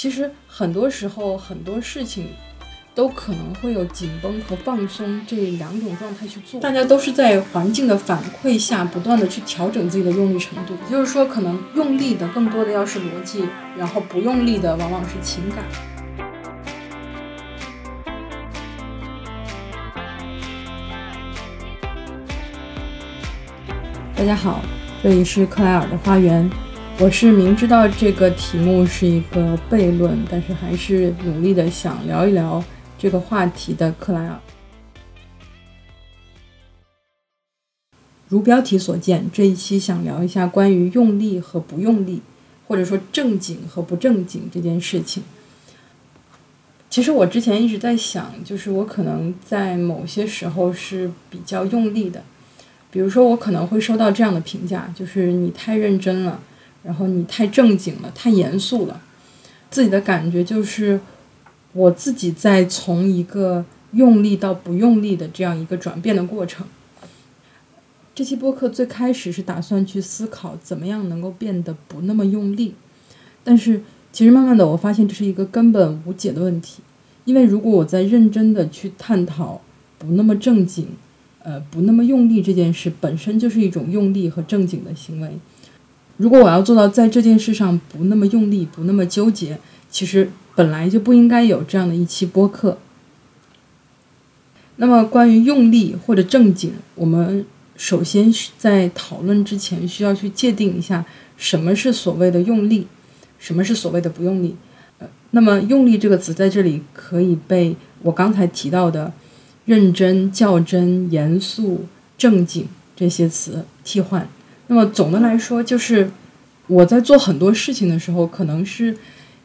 其实很多时候很多事情都可能会有紧绷和放松这两种状态去做，大家都是在环境的反馈下不断的去调整自己的用力程度。也就是说，可能用力的更多的要是逻辑，然后不用力的往往是情感。大家好，这里是克莱尔的花园。我是明知道这个题目是一个悖论，但是还是努力的想聊一聊这个话题的克莱尔。如标题所见，这一期想聊一下关于用力和不用力，或者说正经和不正经这件事情。其实我之前一直在想，就是我可能在某些时候是比较用力的，比如说我可能会收到这样的评价，就是你太认真了。然后你太正经了，太严肃了，自己的感觉就是我自己在从一个用力到不用力的这样一个转变的过程。这期播客最开始是打算去思考怎么样能够变得不那么用力，但是其实慢慢的我发现这是一个根本无解的问题，因为如果我在认真的去探讨不那么正经，呃不那么用力这件事本身就是一种用力和正经的行为。如果我要做到在这件事上不那么用力，不那么纠结，其实本来就不应该有这样的一期播客。那么，关于用力或者正经，我们首先在讨论之前需要去界定一下什么是所谓的用力，什么是所谓的不用力。呃，那么“用力”这个词在这里可以被我刚才提到的认真、较真、严肃、正经这些词替换。那么总的来说，就是我在做很多事情的时候，可能是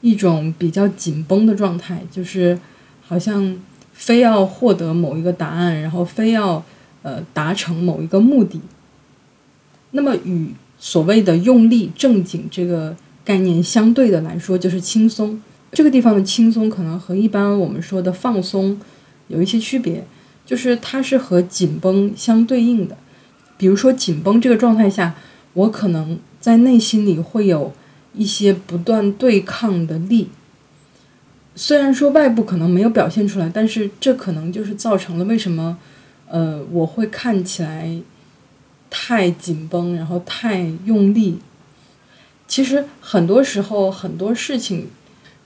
一种比较紧绷的状态，就是好像非要获得某一个答案，然后非要呃达成某一个目的。那么与所谓的用力、正经这个概念相对的来说，就是轻松。这个地方的轻松可能和一般我们说的放松有一些区别，就是它是和紧绷相对应的。比如说紧绷这个状态下，我可能在内心里会有一些不断对抗的力。虽然说外部可能没有表现出来，但是这可能就是造成了为什么，呃，我会看起来太紧绷，然后太用力。其实很多时候很多事情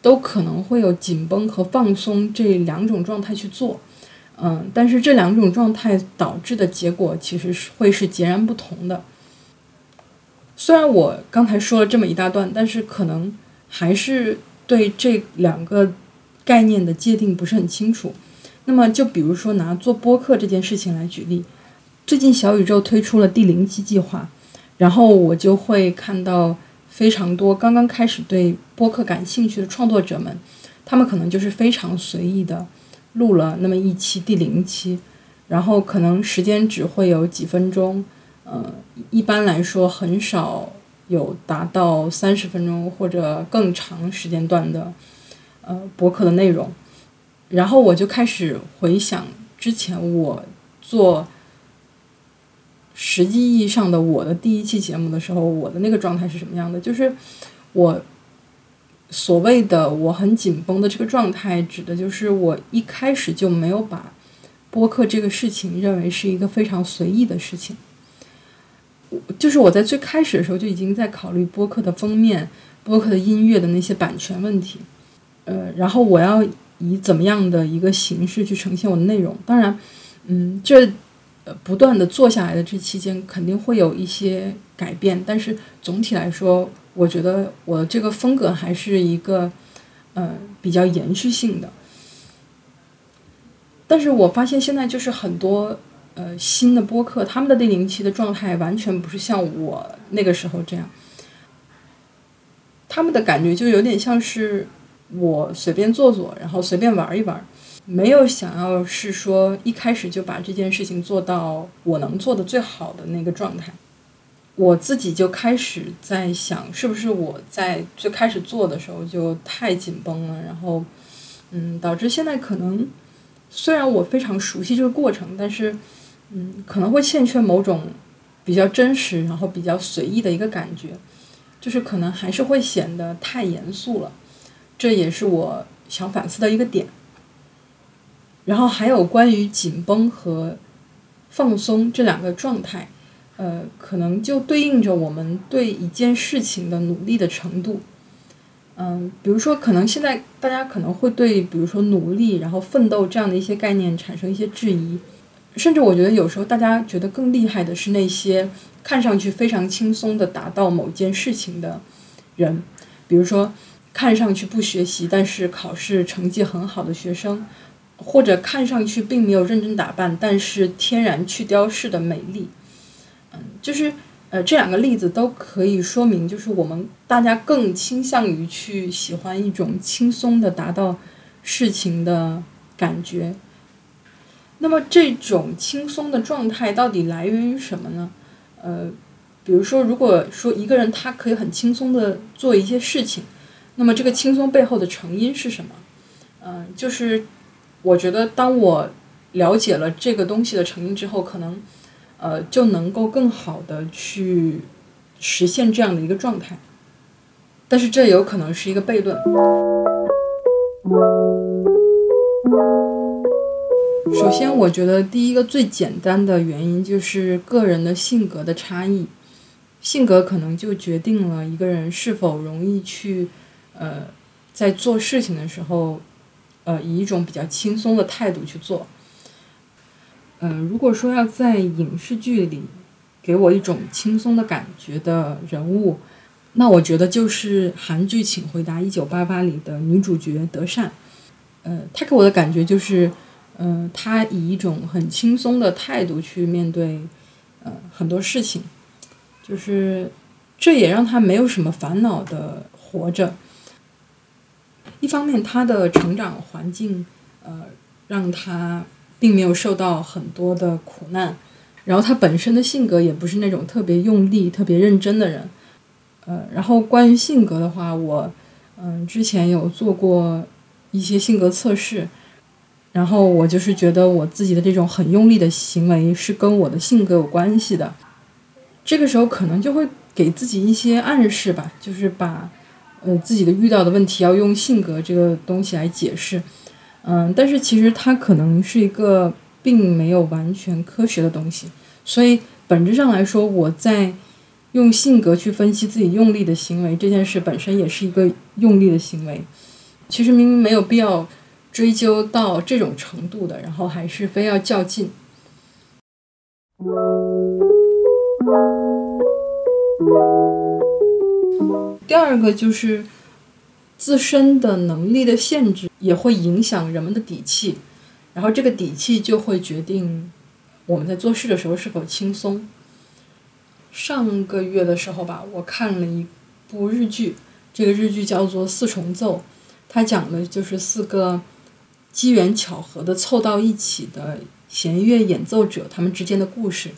都可能会有紧绷和放松这两种状态去做。嗯，但是这两种状态导致的结果其实是会是截然不同的。虽然我刚才说了这么一大段，但是可能还是对这两个概念的界定不是很清楚。那么，就比如说拿做播客这件事情来举例，最近小宇宙推出了第零期计划，然后我就会看到非常多刚刚开始对播客感兴趣的创作者们，他们可能就是非常随意的。录了那么一期第零期，然后可能时间只会有几分钟，呃，一般来说很少有达到三十分钟或者更长时间段的呃博客的内容。然后我就开始回想之前我做实际意义上的我的第一期节目的时候，我的那个状态是什么样的？就是我。所谓的我很紧绷的这个状态，指的就是我一开始就没有把播客这个事情认为是一个非常随意的事情。我就是我在最开始的时候就已经在考虑播客的封面、播客的音乐的那些版权问题。呃，然后我要以怎么样的一个形式去呈现我的内容？当然，嗯，这呃不断的做下来的这期间肯定会有一些改变，但是总体来说。我觉得我这个风格还是一个，呃，比较延续性的。但是我发现现在就是很多呃新的播客，他们的第零期的状态完全不是像我那个时候这样，他们的感觉就有点像是我随便做做，然后随便玩一玩，没有想要是说一开始就把这件事情做到我能做的最好的那个状态。我自己就开始在想，是不是我在最开始做的时候就太紧绷了，然后，嗯，导致现在可能虽然我非常熟悉这个过程，但是，嗯，可能会欠缺某种比较真实，然后比较随意的一个感觉，就是可能还是会显得太严肃了。这也是我想反思的一个点。然后还有关于紧绷和放松这两个状态，呃，可能就对应着我们对一件事情的努力的程度。嗯，比如说，可能现在大家可能会对，比如说努力，然后奋斗这样的一些概念产生一些质疑，甚至我觉得有时候大家觉得更厉害的是那些看上去非常轻松的达到某件事情的人，比如说看上去不学习但是考试成绩很好的学生，或者看上去并没有认真打扮但是天然去雕饰的美丽，就是。呃，这两个例子都可以说明，就是我们大家更倾向于去喜欢一种轻松的达到事情的感觉。那么这种轻松的状态到底来源于什么呢？呃，比如说，如果说一个人他可以很轻松的做一些事情，那么这个轻松背后的成因是什么？嗯，就是我觉得当我了解了这个东西的成因之后，可能。呃，就能够更好的去实现这样的一个状态，但是这有可能是一个悖论。首先，我觉得第一个最简单的原因就是个人的性格的差异，性格可能就决定了一个人是否容易去呃在做事情的时候，呃以一种比较轻松的态度去做。嗯，如果说要在影视剧里给我一种轻松的感觉的人物，那我觉得就是韩剧《请回答一九八八》里的女主角德善。呃，她给我的感觉就是，嗯，她以一种很轻松的态度去面对呃很多事情，就是这也让她没有什么烦恼的活着。一方面，她的成长环境呃让她。并没有受到很多的苦难，然后他本身的性格也不是那种特别用力、特别认真的人，呃，然后关于性格的话，我嗯之前有做过一些性格测试，然后我就是觉得我自己的这种很用力的行为是跟我的性格有关系的，这个时候可能就会给自己一些暗示吧，就是把呃自己的遇到的问题要用性格这个东西来解释。嗯，但是其实它可能是一个并没有完全科学的东西，所以本质上来说，我在用性格去分析自己用力的行为这件事本身也是一个用力的行为。其实明明没有必要追究到这种程度的，然后还是非要较劲。第二个就是。自身的能力的限制也会影响人们的底气，然后这个底气就会决定我们在做事的时候是否轻松。上个月的时候吧，我看了一部日剧，这个日剧叫做《四重奏》，它讲的就是四个机缘巧合的凑到一起的弦乐演奏者他们之间的故事。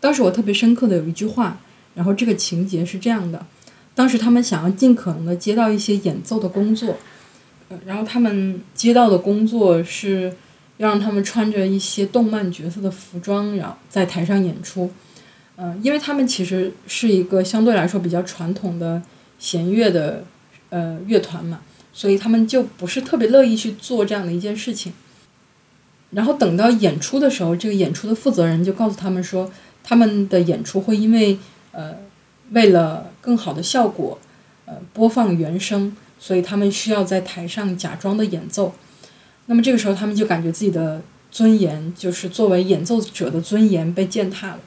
当时我特别深刻的有一句话，然后这个情节是这样的。当时他们想要尽可能的接到一些演奏的工作，然后他们接到的工作是要让他们穿着一些动漫角色的服装，然后在台上演出。嗯，因为他们其实是一个相对来说比较传统的弦乐的呃乐团嘛，所以他们就不是特别乐意去做这样的一件事情。然后等到演出的时候，这个演出的负责人就告诉他们说，他们的演出会因为呃。为了更好的效果，呃，播放原声，所以他们需要在台上假装的演奏。那么这个时候，他们就感觉自己的尊严，就是作为演奏者的尊严被践踏了。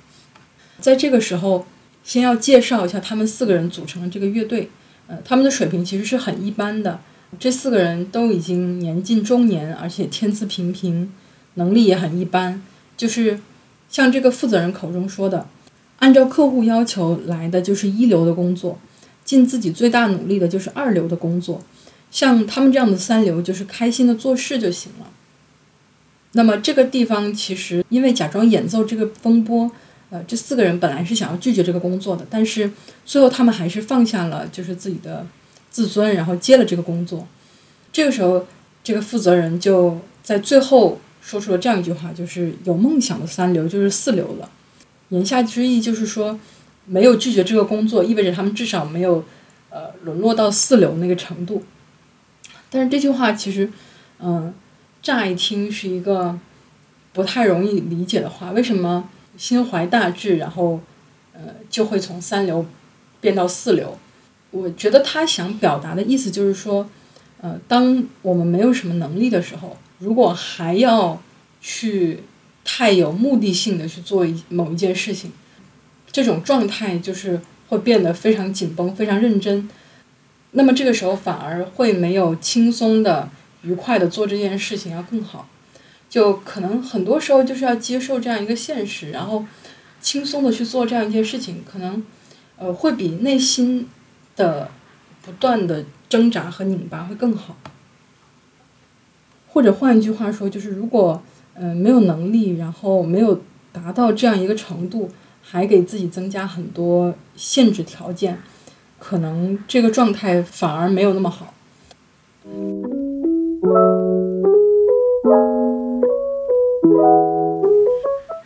在这个时候，先要介绍一下他们四个人组成的这个乐队。呃，他们的水平其实是很一般的。这四个人都已经年近中年，而且天资平平，能力也很一般。就是像这个负责人口中说的。按照客户要求来的就是一流的工作，尽自己最大努力的就是二流的工作，像他们这样的三流就是开心的做事就行了。那么这个地方其实因为假装演奏这个风波，呃，这四个人本来是想要拒绝这个工作的，但是最后他们还是放下了就是自己的自尊，然后接了这个工作。这个时候，这个负责人就在最后说出了这样一句话，就是有梦想的三流就是四流了。言下之意就是说，没有拒绝这个工作，意味着他们至少没有，呃，沦落到四流那个程度。但是这句话其实，嗯，乍一听是一个不太容易理解的话。为什么心怀大志，然后呃就会从三流变到四流？我觉得他想表达的意思就是说，呃，当我们没有什么能力的时候，如果还要去太有目的性的去做一某一件事情，这种状态就是会变得非常紧绷、非常认真。那么这个时候反而会没有轻松的、愉快的做这件事情要更好。就可能很多时候就是要接受这样一个现实，然后轻松的去做这样一件事情，可能呃会比内心。的不断的挣扎和拧巴会更好，或者换一句话说，就是如果嗯没有能力，然后没有达到这样一个程度，还给自己增加很多限制条件，可能这个状态反而没有那么好。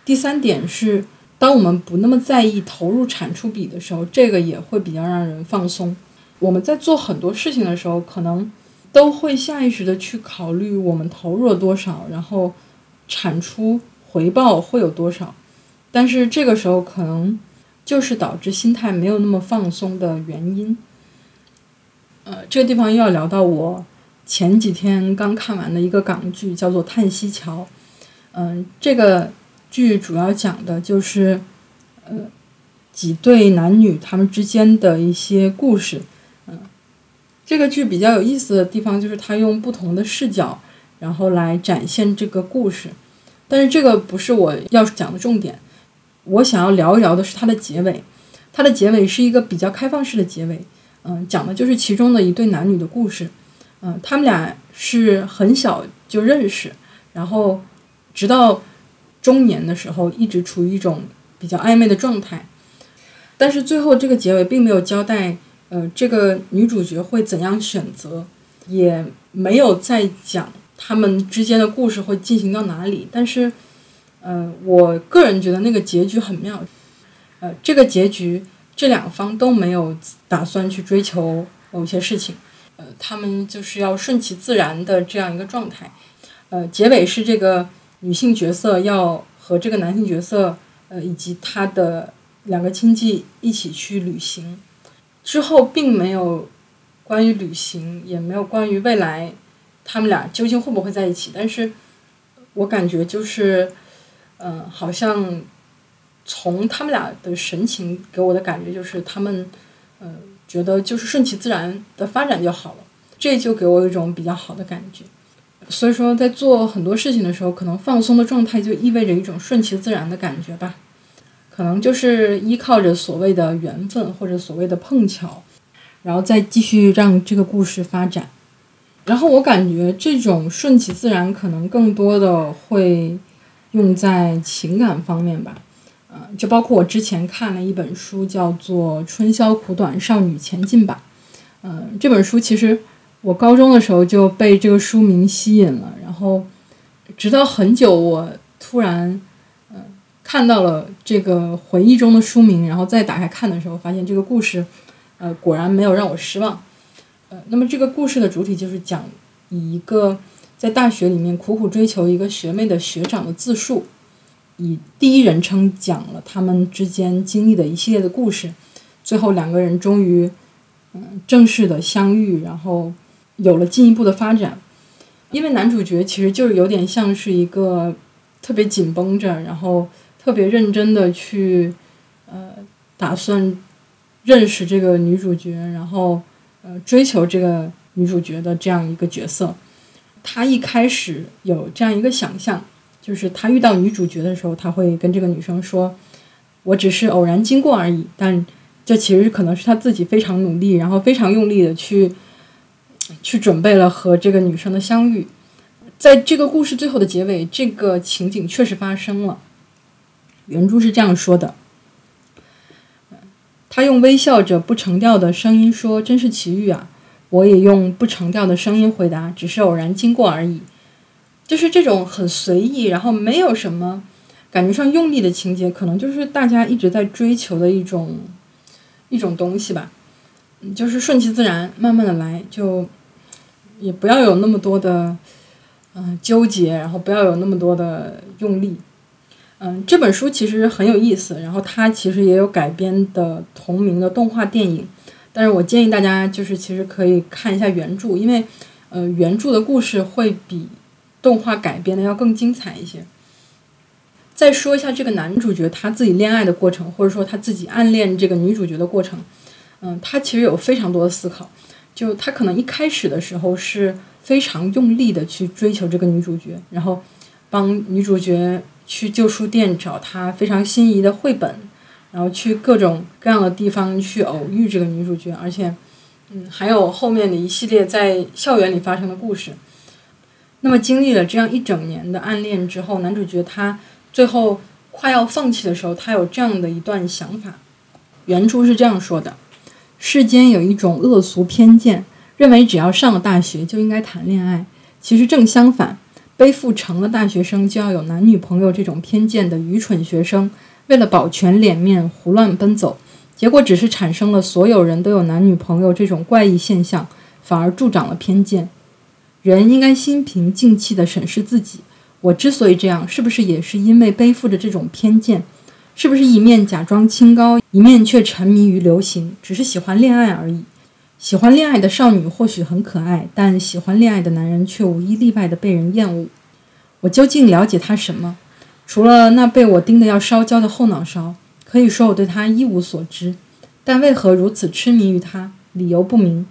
第三点是。当我们不那么在意投入产出比的时候，这个也会比较让人放松。我们在做很多事情的时候，可能都会下意识的去考虑我们投入了多少，然后产出回报会有多少。但是这个时候可能就是导致心态没有那么放松的原因。呃，这个地方又要聊到我前几天刚看完的一个港剧，叫做《叹息桥》。嗯，这个。剧主要讲的就是，呃，几对男女他们之间的一些故事。嗯，这个剧比较有意思的地方就是他用不同的视角，然后来展现这个故事。但是这个不是我要讲的重点，我想要聊一聊的是它的结尾。它的结尾是一个比较开放式的结尾，嗯，讲的就是其中的一对男女的故事。嗯，他们俩是很小就认识，然后直到。中年的时候一直处于一种比较暧昧的状态，但是最后这个结尾并没有交代，呃，这个女主角会怎样选择，也没有再讲他们之间的故事会进行到哪里。但是，呃，我个人觉得那个结局很妙，呃，这个结局这两方都没有打算去追求某些事情，呃，他们就是要顺其自然的这样一个状态，呃，结尾是这个。女性角色要和这个男性角色，呃，以及他的两个亲戚一起去旅行，之后并没有关于旅行，也没有关于未来他们俩究竟会不会在一起。但是我感觉就是，嗯，好像从他们俩的神情给我的感觉就是，他们，呃，觉得就是顺其自然的发展就好了，这就给我一种比较好的感觉。所以说，在做很多事情的时候，可能放松的状态就意味着一种顺其自然的感觉吧。可能就是依靠着所谓的缘分或者所谓的碰巧，然后再继续让这个故事发展。然后我感觉这种顺其自然，可能更多的会用在情感方面吧。呃，就包括我之前看了一本书，叫做《春宵苦短，少女前进吧》。嗯，这本书其实。我高中的时候就被这个书名吸引了，然后直到很久，我突然嗯看到了这个回忆中的书名，然后再打开看的时候，发现这个故事呃果然没有让我失望。呃，那么这个故事的主体就是讲以一个在大学里面苦苦追求一个学妹的学长的自述，以第一人称讲了他们之间经历的一系列的故事，最后两个人终于嗯正式的相遇，然后。有了进一步的发展，因为男主角其实就是有点像是一个特别紧绷着，然后特别认真的去呃打算认识这个女主角，然后呃追求这个女主角的这样一个角色。他一开始有这样一个想象，就是他遇到女主角的时候，他会跟这个女生说：“我只是偶然经过而已。”但这其实可能是他自己非常努力，然后非常用力的去。去准备了和这个女生的相遇，在这个故事最后的结尾，这个情景确实发生了。原著是这样说的：，他用微笑着不成调的声音说：“真是奇遇啊！”我也用不成调的声音回答：“只是偶然经过而已。”就是这种很随意，然后没有什么感觉上用力的情节，可能就是大家一直在追求的一种一种东西吧。就是顺其自然，慢慢的来，就也不要有那么多的嗯纠结，然后不要有那么多的用力。嗯，这本书其实很有意思，然后它其实也有改编的同名的动画电影，但是我建议大家就是其实可以看一下原著，因为呃原著的故事会比动画改编的要更精彩一些。再说一下这个男主角他自己恋爱的过程，或者说他自己暗恋这个女主角的过程，嗯，他其实有非常多的思考，就他可能一开始的时候是非常用力的去追求这个女主角，然后帮女主角。去旧书店找他非常心仪的绘本，然后去各种各样的地方去偶遇这个女主角，而且，嗯，还有后面的一系列在校园里发生的故事。那么经历了这样一整年的暗恋之后，男主角他最后快要放弃的时候，他有这样的一段想法。原著是这样说的：世间有一种恶俗偏见，认为只要上了大学就应该谈恋爱。其实正相反。背负成了大学生就要有男女朋友这种偏见的愚蠢学生，为了保全脸面胡乱奔走，结果只是产生了所有人都有男女朋友这种怪异现象，反而助长了偏见。人应该心平静气地审视自己，我之所以这样，是不是也是因为背负着这种偏见？是不是一面假装清高，一面却沉迷于流行，只是喜欢恋爱而已？喜欢恋爱的少女或许很可爱，但喜欢恋爱的男人却无一例外的被人厌恶。我究竟了解他什么？除了那被我盯得要烧焦的后脑勺，可以说我对他一无所知。但为何如此痴迷于他？理由不明。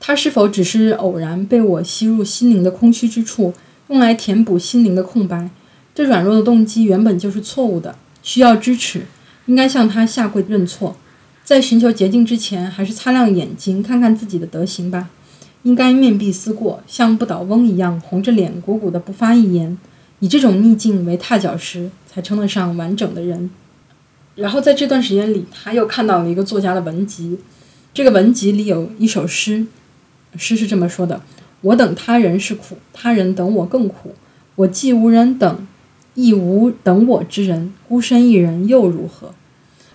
他是否只是偶然被我吸入心灵的空虚之处，用来填补心灵的空白？这软弱的动机原本就是错误的，需要支持，应该向他下跪认错。在寻求捷径之前，还是擦亮眼睛看看自己的德行吧。应该面壁思过，像不倒翁一样红着脸鼓鼓的不发一言，以这种逆境为踏脚石，才称得上完整的人。然后在这段时间里，他又看到了一个作家的文集，这个文集里有一首诗，诗是这么说的：“我等他人是苦，他人等我更苦。我既无人等，亦无等我之人，孤身一人又如何？”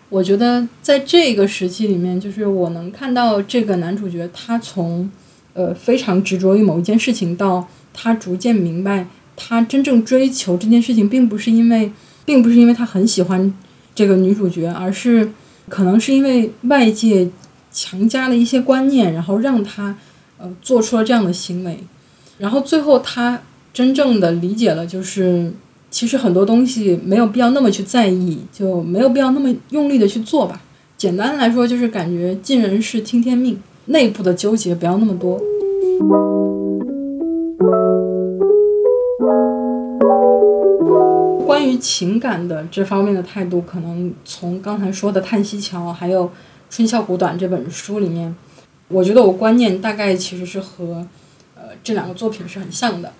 我觉得在这个时期里面，就是我能看到这个男主角，他从呃非常执着于某一件事情，到他逐渐明白，他真正追求这件事情，并不是因为，并不是因为他很喜欢这个女主角，而是可能是因为外界强加了一些观念，然后让他呃做出了这样的行为，然后最后他真正的理解了，就是。其实很多东西没有必要那么去在意，就没有必要那么用力的去做吧。简单来说，就是感觉尽人事听天命，内部的纠结不要那么多。情感的这方面的态度，可能从刚才说的《叹息桥》还有《春宵苦短》这本书里面，我觉得我观念大概其实是和呃这两个作品是很像的。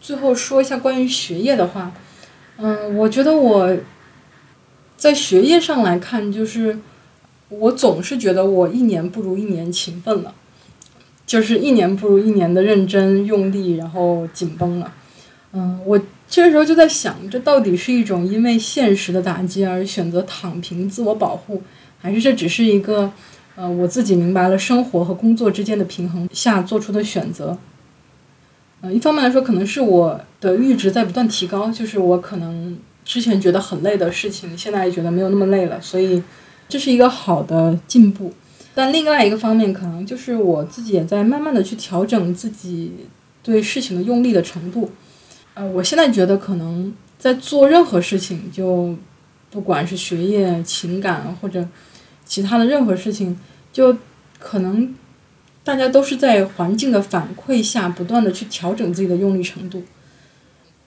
最后说一下关于学业的话。嗯，我觉得我在学业上来看，就是我总是觉得我一年不如一年勤奋了，就是一年不如一年的认真用力，然后紧绷了。嗯，我这个时候就在想，这到底是一种因为现实的打击而选择躺平自我保护，还是这只是一个呃我自己明白了生活和工作之间的平衡下做出的选择？呃，一方面来说，可能是我的阈值在不断提高，就是我可能之前觉得很累的事情，现在也觉得没有那么累了，所以这是一个好的进步。但另外一个方面，可能就是我自己也在慢慢的去调整自己对事情的用力的程度。呃，我现在觉得可能在做任何事情，就不管是学业、情感或者其他的任何事情，就可能。大家都是在环境的反馈下不断的去调整自己的用力程度，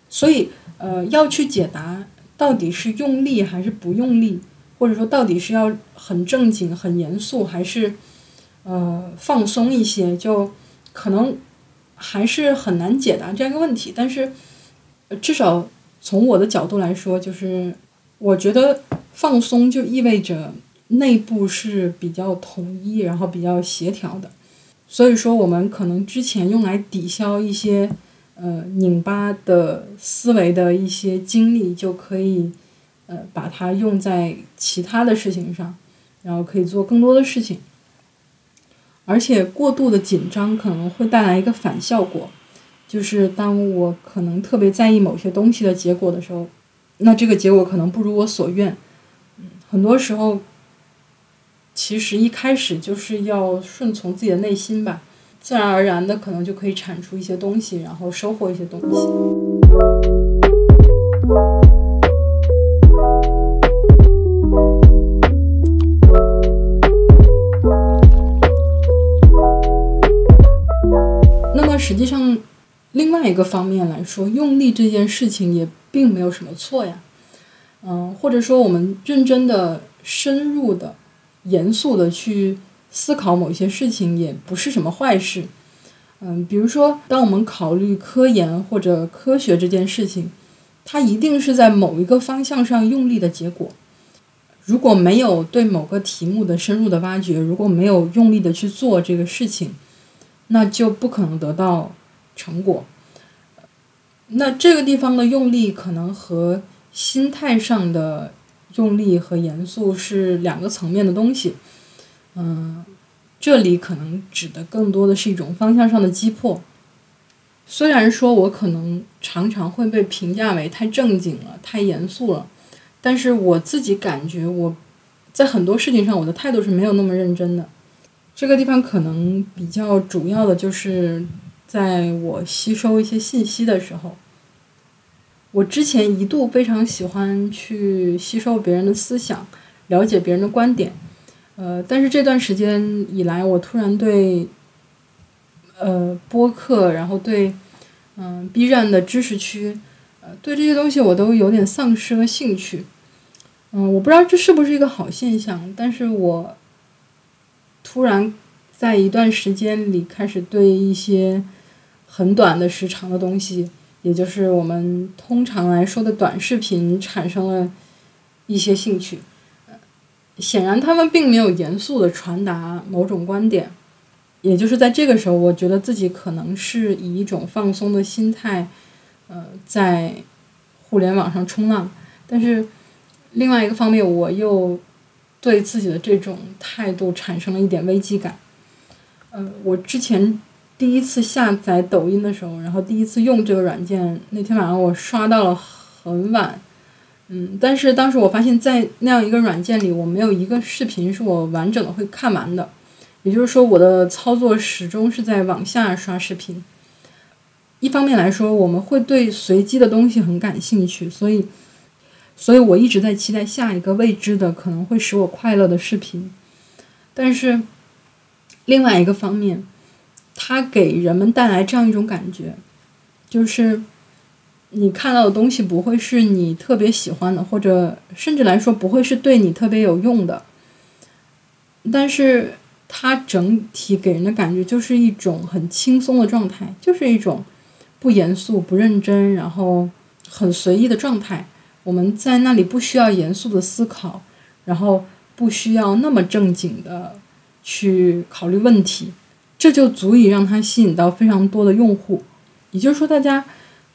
所以呃要去解答到底是用力还是不用力，或者说到底是要很正经很严肃还是呃放松一些，就可能还是很难解答这样一个问题。但是至少从我的角度来说，就是我觉得放松就意味着内部是比较统一，然后比较协调的。所以说，我们可能之前用来抵消一些呃拧巴的思维的一些精力，就可以呃把它用在其他的事情上，然后可以做更多的事情。而且过度的紧张可能会带来一个反效果，就是当我可能特别在意某些东西的结果的时候，那这个结果可能不如我所愿。很多时候，其实一开始就是要顺从自己的内心吧，自然而然的可能就可以产出一些东西，然后收获一些东西。一个方面来说，用力这件事情也并没有什么错呀。嗯，或者说我们认真的、深入的、严肃的去思考某些事情，也不是什么坏事。嗯，比如说，当我们考虑科研或者科学这件事情，它一定是在某一个方向上用力的结果。如果没有对某个题目的深入的挖掘，如果没有用力的去做这个事情，那就不可能得到成果。那这个地方的用力可能和心态上的用力和严肃是两个层面的东西。嗯，这里可能指的更多的是一种方向上的击破。虽然说我可能常常会被评价为太正经了、太严肃了，但是我自己感觉我在很多事情上我的态度是没有那么认真的。这个地方可能比较主要的就是在我吸收一些信息的时候，我之前一度非常喜欢去吸收别人的思想，了解别人的观点，呃，但是这段时间以来，我突然对，呃，播客，然后对，嗯，B 站的知识区，呃，对这些东西我都有点丧失了兴趣，嗯，我不知道这是不是一个好现象，但是我。突然，在一段时间里开始对一些很短的时长的东西，也就是我们通常来说的短视频，产生了一些兴趣。显然，他们并没有严肃的传达某种观点。也就是在这个时候，我觉得自己可能是以一种放松的心态，呃，在互联网上冲浪。但是，另外一个方面，我又。对自己的这种态度产生了一点危机感。呃，我之前第一次下载抖音的时候，然后第一次用这个软件，那天晚上我刷到了很晚。嗯，但是当时我发现，在那样一个软件里，我没有一个视频是我完整的会看完的。也就是说，我的操作始终是在往下刷视频。一方面来说，我们会对随机的东西很感兴趣，所以。所以我一直在期待下一个未知的可能会使我快乐的视频，但是另外一个方面，它给人们带来这样一种感觉，就是你看到的东西不会是你特别喜欢的，或者甚至来说不会是对你特别有用的，但是它整体给人的感觉就是一种很轻松的状态，就是一种不严肃、不认真，然后很随意的状态。我们在那里不需要严肃的思考，然后不需要那么正经的去考虑问题，这就足以让它吸引到非常多的用户。也就是说，大家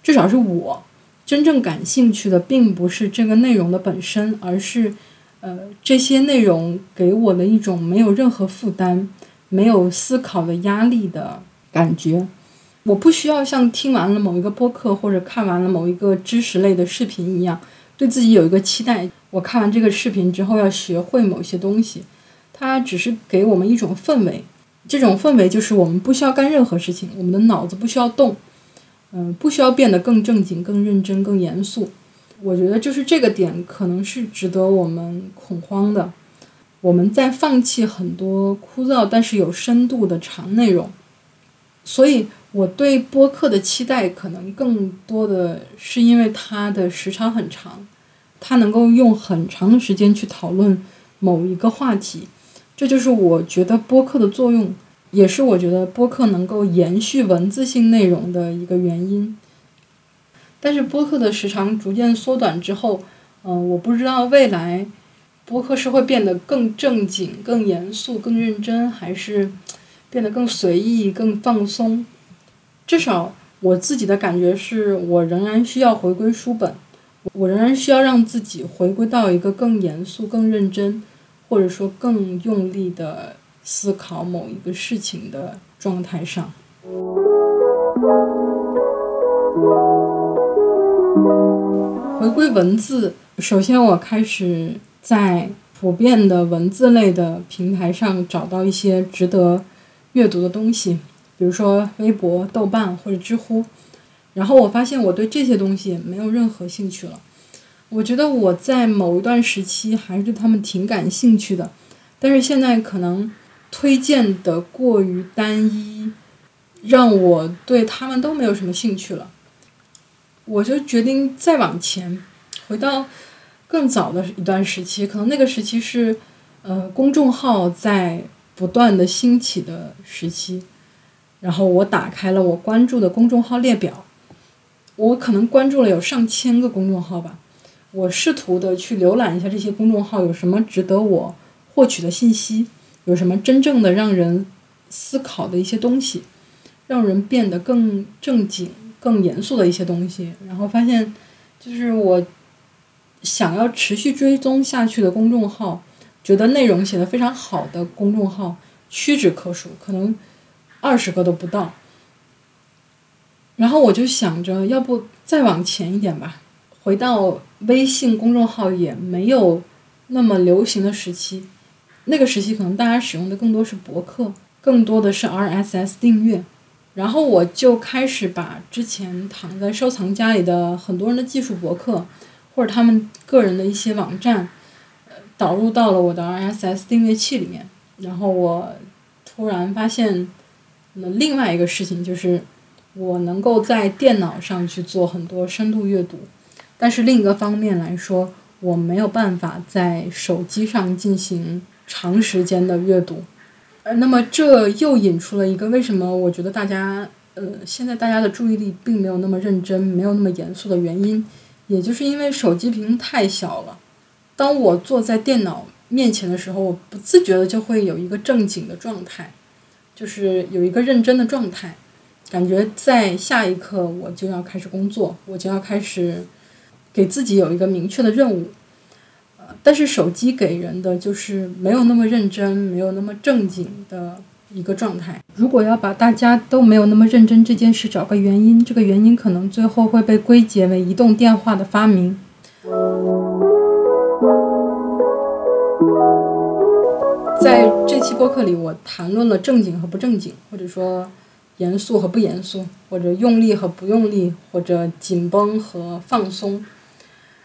至少是我真正感兴趣的，并不是这个内容的本身，而是呃这些内容给我的一种没有任何负担、没有思考的压力的感觉。我不需要像听完了某一个播客或者看完了某一个知识类的视频一样。对自己有一个期待，我看完这个视频之后要学会某些东西，它只是给我们一种氛围，这种氛围就是我们不需要干任何事情，我们的脑子不需要动，嗯，不需要变得更正经、更认真、更严肃。我觉得就是这个点可能是值得我们恐慌的。我们在放弃很多枯燥但是有深度的长内容，所以。我对播客的期待可能更多的是因为它的时长很长，它能够用很长的时间去讨论某一个话题，这就是我觉得播客的作用，也是我觉得播客能够延续文字性内容的一个原因。但是播客的时长逐渐缩短之后，嗯，我不知道未来播客是会变得更正经、更严肃、更认真，还是变得更随意、更放松。至少我自己的感觉是我仍然需要回归书本，我仍然需要让自己回归到一个更严肃、更认真，或者说更用力的思考某一个事情的状态上。回归文字，首先我开始在普遍的文字类的平台上找到一些值得阅读的东西，比如说微博、豆瓣或者知乎。然后我发现我对这些东西没有任何兴趣了。我觉得我在某一段时期还是对他们挺感兴趣的，但是现在可能推荐的过于单一，让我对他们都没有什么兴趣了。我就决定再往前，回到更早的一段时期，可能那个时期是呃公众号在不断的兴起的时期，然后我打开了我关注的公众号列表。我可能关注了有上千个公众号吧，我试图的去浏览一下这些公众号有什么值得我获取的信息，有什么真正的让人思考的一些东西，让人变得更正经、更严肃的一些东西。然后发现，就是我想要持续追踪下去的公众号，觉得内容写的非常好的公众号屈指可数，可能二十个都不到。然后我就想着，要不再往前一点吧，回到微信公众号也没有那么流行的时期，那个时期可能大家使用的更多是博客，更多的是 RSS 订阅。然后我就开始把之前躺在收藏夹里的很多人的技术博客，或者他们个人的一些网站，呃，导入到了我的 RSS 订阅器里面。然后我突然发现，那另外一个事情就是。我能够在电脑上去做很多深度阅读，但是另一个方面来说，我没有办法在手机上进行长时间的阅读。呃，那么这又引出了一个为什么我觉得大家呃现在大家的注意力并没有那么认真，没有那么严肃的原因，也就是因为手机屏太小了。当我坐在电脑面前的时候，我不自觉的就会有一个正经的状态，就是有一个认真的状态。感觉在下一刻我就要开始工作，我就要开始给自己有一个明确的任务。呃，但是手机给人的就是没有那么认真，没有那么正经的一个状态。如果要把大家都没有那么认真这件事找个原因，这个原因可能最后会被归结为移动电话的发明。在这期播客里，我谈论了正经和不正经，或者说。严肃和不严肃，或者用力和不用力，或者紧绷和放松。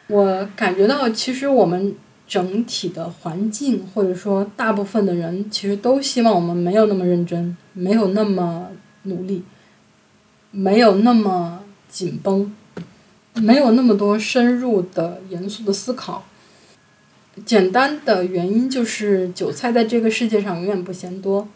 我感觉到，其实我们整体的环境，或者说大部分的人，其实都希望我们没有那么认真，没有那么努力，没有那么紧绷，没有那么多深入的严肃的思考。简单的原因就是，韭菜在这个世界上永远不嫌多。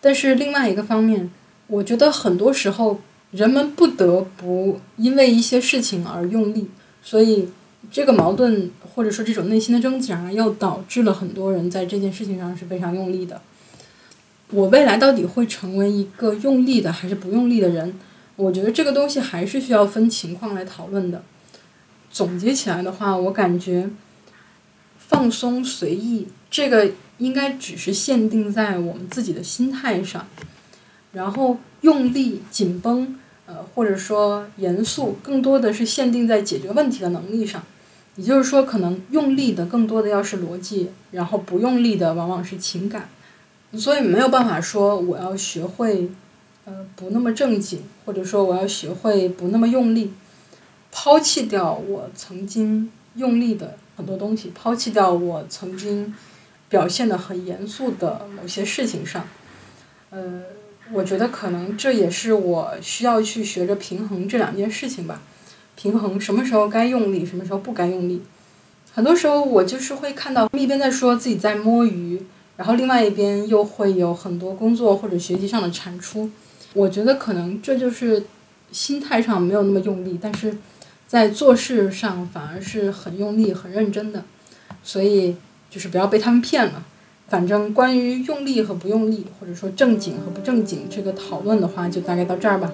但是另外一个方面，我觉得很多时候，人们不得不因为一些事情而用力，所以这个矛盾或者说这种内心的挣扎，又导致了很多人在这件事情上是非常用力的。我未来到底会成为一个用力的还是不用力的人？我觉得这个东西还是需要分情况来讨论的。总结起来的话，我感觉放松随意，这个应该只是限定在我们自己的心态上。然后用力紧绷，呃，或者说严肃，更多的是限定在解决问题的能力上。也就是说，可能用力的更多的要是逻辑，然后不用力的往往是情感。所以没有办法说我要学会，呃，不那么正经，或者说我要学会不那么用力，抛弃掉我曾经用力的很多东西，抛弃掉我曾经表现的很严肃的某些事情上，呃。我觉得可能这也是我需要去学着平衡这两件事情吧，平衡什么时候该用力，什么时候不该用力。很多时候我就是会看到一边在说自己在摸鱼，然后另外一边又会有很多工作或者学习上的产出。我觉得可能这就是心态上没有那么用力，但是在做事上反而是很用力、很认真的。所以就是不要被他们骗了。反正关于用力和不用力，或者说正经和不正经这个讨论的话，就大概到这儿吧。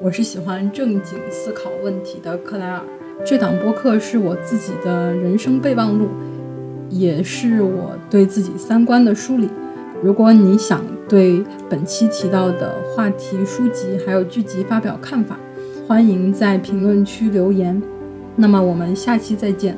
我是喜欢正经思考问题的克莱尔。这档播客是我自己的人生备忘录，也是我对自己三观的梳理。如果你想对本期提到的话题、书籍还有剧集发表看法，欢迎在评论区留言。那么我们下期再见。